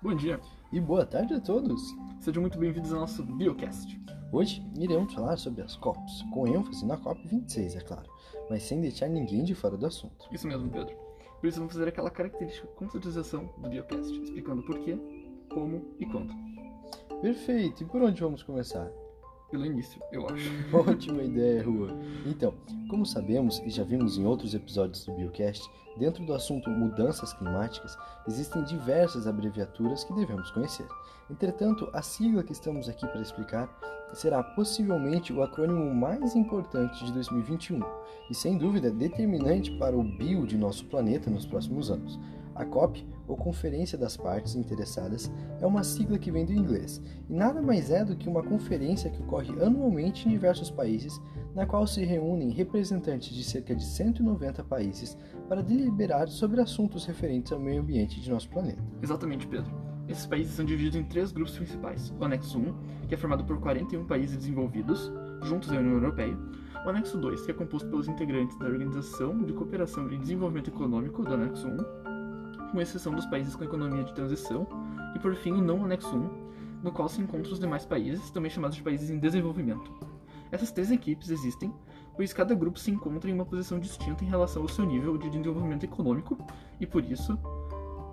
Bom dia e boa tarde a todos. Sejam muito bem-vindos ao nosso Biocast. Hoje iremos falar sobre as COPs, com ênfase na COP26, é claro, mas sem deixar ninguém de fora do assunto. Isso mesmo, Pedro. Por isso vamos fazer aquela característica contextualização do Biocast, explicando por quê, como e quando. Perfeito. E por onde vamos começar? Pelo início, eu acho. Ótima ideia, Rua. Então, como sabemos e já vimos em outros episódios do Biocast, dentro do assunto mudanças climáticas, existem diversas abreviaturas que devemos conhecer. Entretanto, a sigla que estamos aqui para explicar será possivelmente o acrônimo mais importante de 2021 e, sem dúvida, determinante para o bio de nosso planeta nos próximos anos. A COP, ou Conferência das Partes Interessadas, é uma sigla que vem do inglês e nada mais é do que uma conferência que ocorre anualmente em diversos países, na qual se reúnem representantes de cerca de 190 países para deliberar sobre assuntos referentes ao meio ambiente de nosso planeta. Exatamente, Pedro. Esses países são divididos em três grupos principais: o Anexo 1, que é formado por 41 países desenvolvidos, juntos à União Europeia, o Anexo 2, que é composto pelos integrantes da Organização de Cooperação e Desenvolvimento Econômico do Anexo 1, com exceção dos países com economia de transição, e por fim o não anexo 1, no qual se encontram os demais países, também chamados de países em desenvolvimento. Essas três equipes existem, pois cada grupo se encontra em uma posição distinta em relação ao seu nível de desenvolvimento econômico, e por isso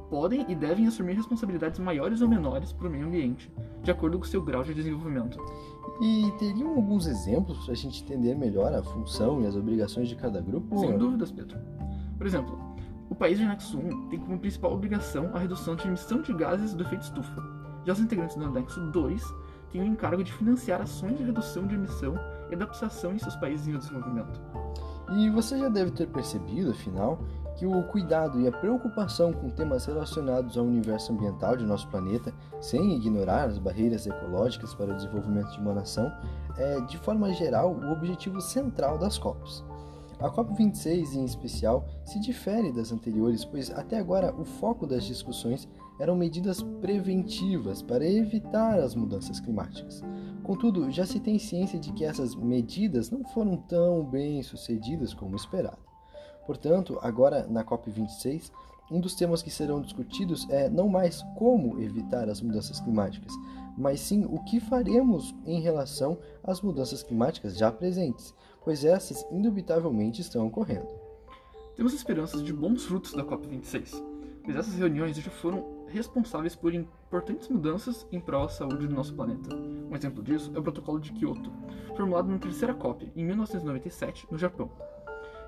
podem e devem assumir responsabilidades maiores ou menores para o meio ambiente, de acordo com seu grau de desenvolvimento. E teriam alguns exemplos para a gente entender melhor a função e as obrigações de cada grupo? Sem dúvidas, Pedro. Por exemplo, o país de anexo 1 tem como principal obrigação a redução de emissão de gases do efeito estufa. Já os integrantes do anexo 2 têm o encargo de financiar ações de redução de emissão e adaptação em seus países em desenvolvimento. E você já deve ter percebido, afinal, que o cuidado e a preocupação com temas relacionados ao universo ambiental de nosso planeta, sem ignorar as barreiras ecológicas para o desenvolvimento de uma nação, é, de forma geral, o objetivo central das COPs. A COP26, em especial, se difere das anteriores, pois até agora o foco das discussões eram medidas preventivas para evitar as mudanças climáticas. Contudo, já se tem ciência de que essas medidas não foram tão bem sucedidas como esperado. Portanto, agora na COP26, um dos temas que serão discutidos é não mais como evitar as mudanças climáticas, mas sim o que faremos em relação às mudanças climáticas já presentes, pois essas indubitavelmente estão ocorrendo. Temos esperanças de bons frutos da COP26, pois essas reuniões já foram responsáveis por importantes mudanças em prol da saúde do nosso planeta. Um exemplo disso é o Protocolo de Kyoto, formulado na terceira COP, em 1997, no Japão,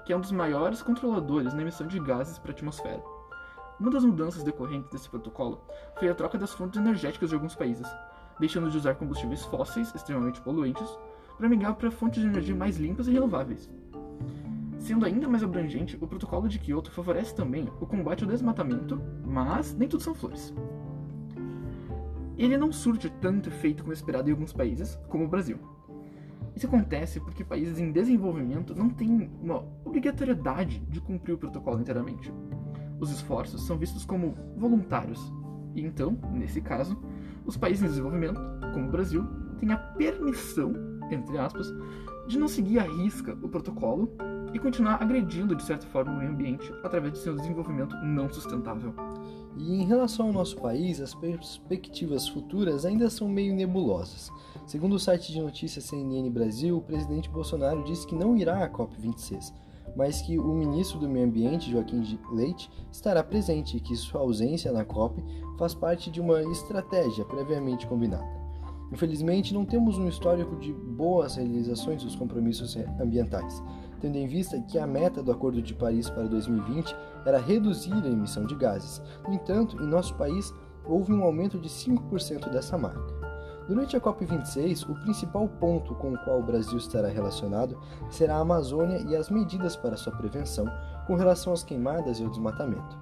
que é um dos maiores controladores na emissão de gases para a atmosfera. Uma das mudanças decorrentes desse protocolo foi a troca das fontes energéticas de alguns países, deixando de usar combustíveis fósseis extremamente poluentes para migrar para fontes de energia mais limpas e renováveis. Sendo ainda mais abrangente, o protocolo de Kyoto favorece também o combate ao desmatamento, mas nem tudo são flores. Ele não surte tanto efeito como esperado em alguns países, como o Brasil. Isso acontece porque países em desenvolvimento não têm uma obrigatoriedade de cumprir o protocolo inteiramente. Os esforços são vistos como voluntários, e então, nesse caso, os países em desenvolvimento, como o Brasil, têm a permissão entre aspas, de não seguir à risca o protocolo e continuar agredindo de certa forma o meio ambiente através de seu desenvolvimento não sustentável. E em relação ao nosso país, as perspectivas futuras ainda são meio nebulosas. Segundo o site de notícias CNN Brasil, o presidente Bolsonaro disse que não irá à COP26, mas que o ministro do Meio Ambiente, Joaquim Leite, estará presente e que sua ausência na COP faz parte de uma estratégia previamente combinada. Infelizmente, não temos um histórico de boas realizações dos compromissos ambientais, tendo em vista que a meta do Acordo de Paris para 2020 era reduzir a emissão de gases. No entanto, em nosso país, houve um aumento de 5% dessa marca. Durante a COP26, o principal ponto com o qual o Brasil estará relacionado será a Amazônia e as medidas para sua prevenção com relação às queimadas e ao desmatamento.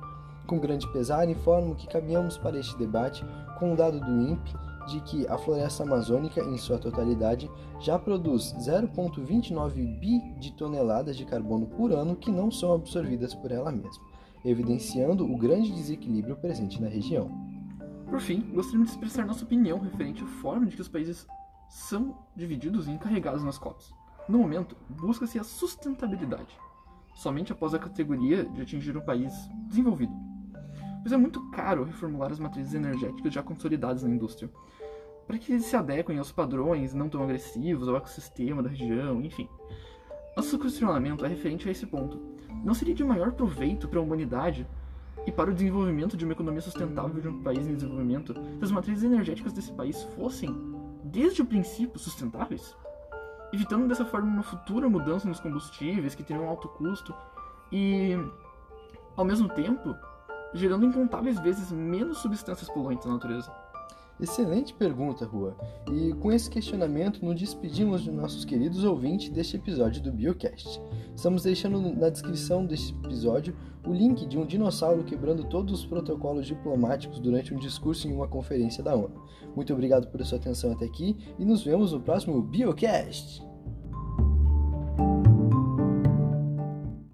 Com grande pesar, informo que caminhamos para este debate com um dado do INPE de que a floresta amazônica, em sua totalidade, já produz 0,29 bi de toneladas de carbono por ano que não são absorvidas por ela mesma, evidenciando o grande desequilíbrio presente na região. Por fim, gostaríamos de expressar nossa opinião referente à forma de que os países são divididos e encarregados nas COPs. No momento, busca-se a sustentabilidade, somente após a categoria de atingir um país desenvolvido. Pois é muito caro reformular as matrizes energéticas já consolidadas na indústria, para que eles se adequem aos padrões não tão agressivos, ao ecossistema da região, enfim. Nosso questionamento é referente a esse ponto. Não seria de maior proveito para a humanidade e para o desenvolvimento de uma economia sustentável de um país em desenvolvimento se as matrizes energéticas desse país fossem, desde o princípio, sustentáveis? Evitando dessa forma uma futura mudança nos combustíveis que teriam um alto custo e, ao mesmo tempo, gerando incontáveis vezes menos substâncias poluentes na natureza. Excelente pergunta, Rua. E com esse questionamento, nos despedimos de nossos queridos ouvintes deste episódio do Biocast. Estamos deixando na descrição deste episódio o link de um dinossauro quebrando todos os protocolos diplomáticos durante um discurso em uma conferência da ONU. Muito obrigado por sua atenção até aqui e nos vemos no próximo Biocast!